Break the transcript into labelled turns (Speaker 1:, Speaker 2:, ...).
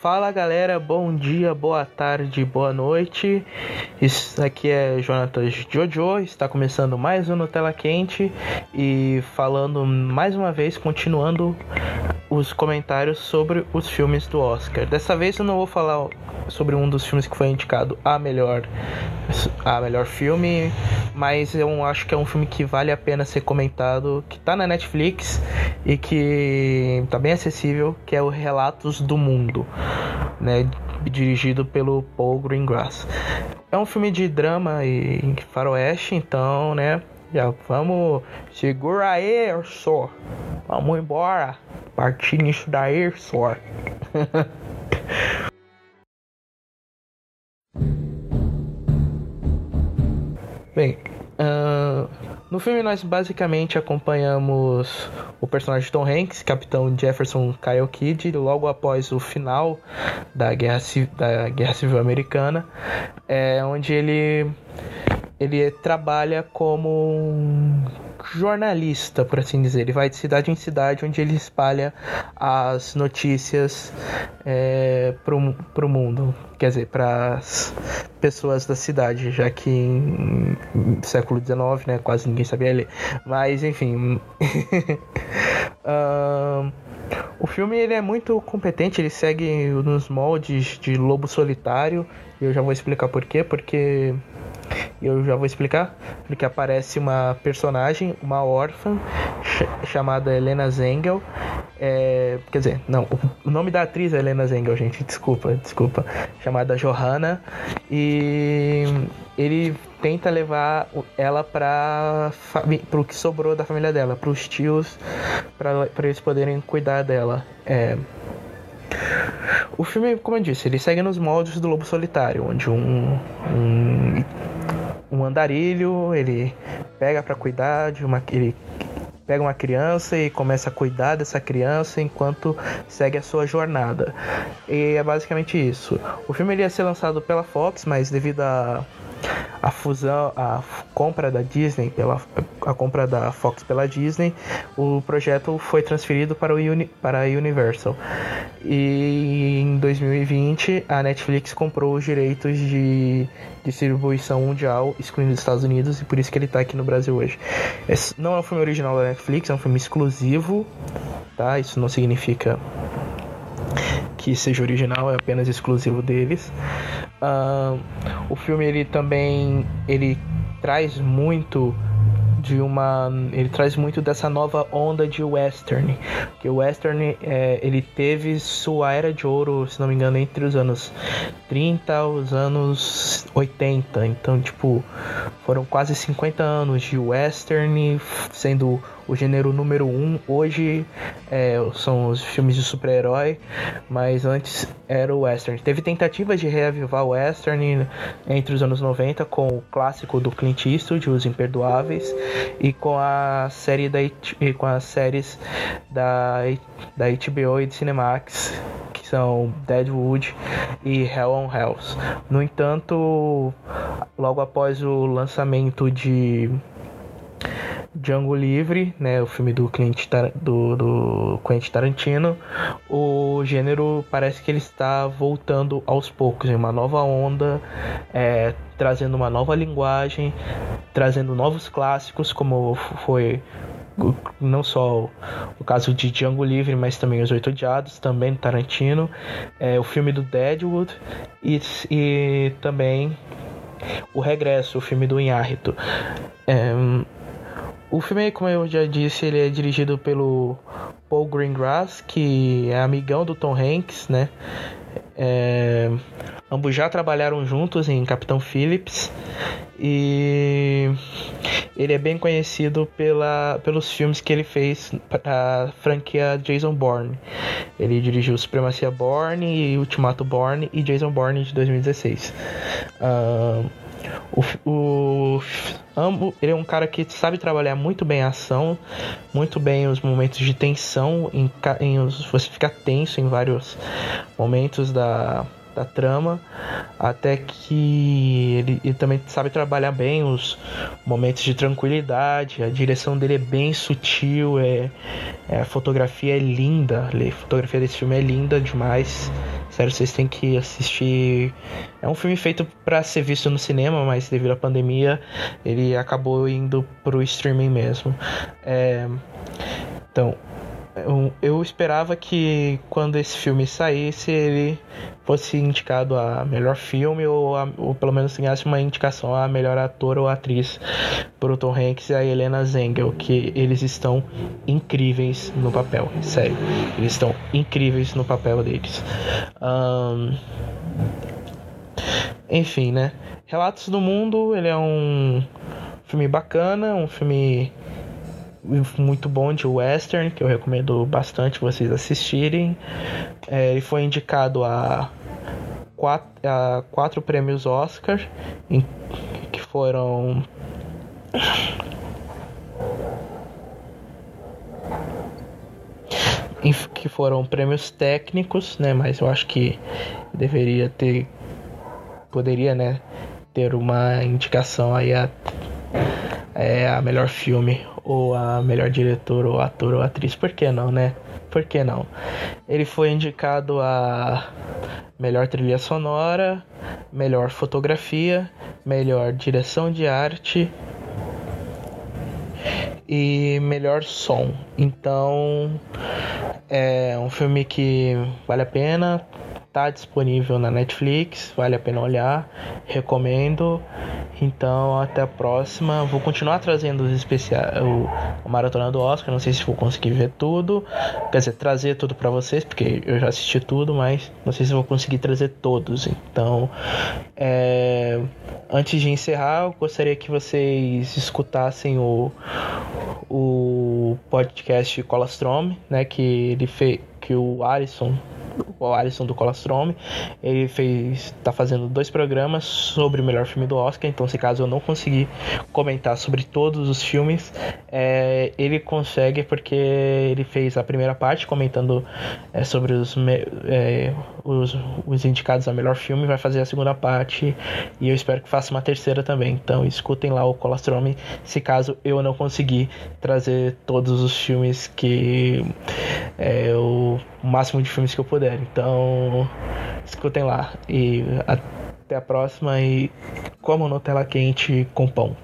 Speaker 1: Fala galera, bom dia, boa tarde, boa noite. Isso aqui é Jonatas Jojo, está começando mais um Nutella Quente e falando mais uma vez, continuando os comentários sobre os filmes do Oscar. Dessa vez eu não vou falar sobre um dos filmes que foi indicado a melhor a melhor filme, mas eu acho que é um filme que vale a pena ser comentado, que tá na Netflix e que tá bem acessível, que é o Relatos do Mundo, né, dirigido pelo Paul Greengrass. É um filme de drama e faroeste, então, né, já vamos segura aí, só. Vamos embora. Partir nisso daí, só. Bem, uh, no filme nós basicamente acompanhamos o personagem Tom Hanks, capitão Jefferson Kyle Kidd, logo após o final da Guerra, da Guerra Civil Americana, é, onde ele, ele trabalha como jornalista, por assim dizer. Ele vai de cidade em cidade onde ele espalha as notícias é, pro, pro mundo. Quer dizer, para as pessoas da cidade, já que em, em século XIX, né, quase ninguém sabia ler. Mas, enfim. uh, o filme ele é muito competente, ele segue nos moldes de Lobo Solitário. E eu já vou explicar por quê, porque eu já vou explicar. Porque aparece uma personagem, uma órfã, ch chamada Helena Zengel. É, quer dizer, não, o nome da atriz é Helena Zengel, gente, desculpa, desculpa. Chamada Johanna. E ele tenta levar ela para o que sobrou da família dela, para os tios, para eles poderem cuidar dela. É, o filme, como eu disse, ele segue nos moldes do Lobo Solitário, onde um, um, um andarilho ele pega para cuidar de uma ele pega uma criança e começa a cuidar dessa criança enquanto segue a sua jornada. E é basicamente isso. O filme ia ser lançado pela Fox, mas devido a a fusão, a compra da Disney, pela, a compra da Fox pela Disney, o projeto foi transferido para, o Uni, para a Universal. E em 2020 a Netflix comprou os direitos de distribuição mundial, excluindo os Estados Unidos, e por isso que ele está aqui no Brasil hoje. Esse não é um filme original da Netflix, é um filme exclusivo, tá? Isso não significa que seja original, é apenas exclusivo deles. Uh, o filme ele também ele traz muito de uma ele traz muito dessa nova onda de western que o western é, ele teve sua era de ouro se não me engano entre os anos 30 os anos 80 então tipo foram quase 50 anos de western sendo o gênero número um. Hoje é, são os filmes de super-herói, mas antes era o western. Teve tentativas de reavivar o western entre os anos 90 com o clássico do Clint Eastwood, Os Imperdoáveis, e com a série da com as séries da da HBO e de Cinemax, que são Deadwood e Hell on Hells. No entanto, logo após o lançamento de Django Livre, né, o filme do, Clint Tar do, do Quentin Tarantino, o gênero parece que ele está voltando aos poucos em uma nova onda, é, trazendo uma nova linguagem, trazendo novos clássicos, como foi não só o caso de Django Livre, mas também Os Oito Odiados, também Tarantino, é, o filme do Deadwood e, e também o Regresso, o filme do Inhárito. É, o filme, como eu já disse, ele é dirigido pelo Paul Greengrass, que é amigão do Tom Hanks, né? É, ambos já trabalharam juntos em Capitão Phillips e ele é bem conhecido pela, pelos filmes que ele fez para a franquia Jason Bourne. Ele dirigiu Supremacia Bourne Ultimato Bourne e Jason Bourne de 2016. Uh, o, o Ambo, ele é um cara que sabe trabalhar muito bem a ação, muito bem os momentos de tensão, em, em os, você fica tenso em vários momentos da, da trama, até que ele, ele, também sabe trabalhar bem os momentos de tranquilidade, a direção dele é bem sutil, é, é a fotografia é linda, a fotografia desse filme é linda demais Sério, vocês têm que assistir. É um filme feito para ser visto no cinema, mas devido à pandemia ele acabou indo pro streaming mesmo. É... Então, eu, eu, esperava que quando esse filme saísse ele fosse indicado a melhor filme ou, a, ou pelo menos ganhasse uma indicação a melhor ator ou atriz pro Tom Hanks e a Helena Zengel, que eles estão incríveis no papel, sério, eles estão incríveis no papel deles. Um, enfim, né? Relatos do Mundo, ele é um filme bacana, um filme muito bom de western que eu recomendo bastante vocês assistirem. É, ele foi indicado a quatro, a quatro prêmios Oscar, em, que foram que foram prêmios técnicos, né? Mas eu acho que deveria ter, poderia, né, ter uma indicação aí a é a melhor filme ou a melhor diretor ou ator ou atriz, por que não, né? Por que não? Ele foi indicado a melhor trilha sonora, melhor fotografia, melhor direção de arte e melhor som. Então é um filme que vale a pena, tá disponível na Netflix, vale a pena olhar, recomendo. Então, até a próxima. Vou continuar trazendo os especiais, o, Maratona do Oscar. Não sei se vou conseguir ver tudo. Quer dizer, trazer tudo para vocês, porque eu já assisti tudo, mas não sei se vou conseguir trazer todos. Então, é, antes de encerrar, eu gostaria que vocês escutassem o, o podcast Colastrome, né? Que ele fez. Que o Alisson o Alisson do Colastrome. Ele fez, tá fazendo dois programas sobre o melhor filme do Oscar. Então, se caso eu não conseguir comentar sobre todos os filmes, é, ele consegue porque ele fez a primeira parte comentando é, sobre os, é, os, os indicados a melhor filme, vai fazer a segunda parte e eu espero que faça uma terceira também. Então, escutem lá o Colastrome, se caso eu não conseguir trazer todos os filmes que é, o máximo de filmes que eu puder. Então, escutem lá. E até a próxima. E como Nutella quente com pão.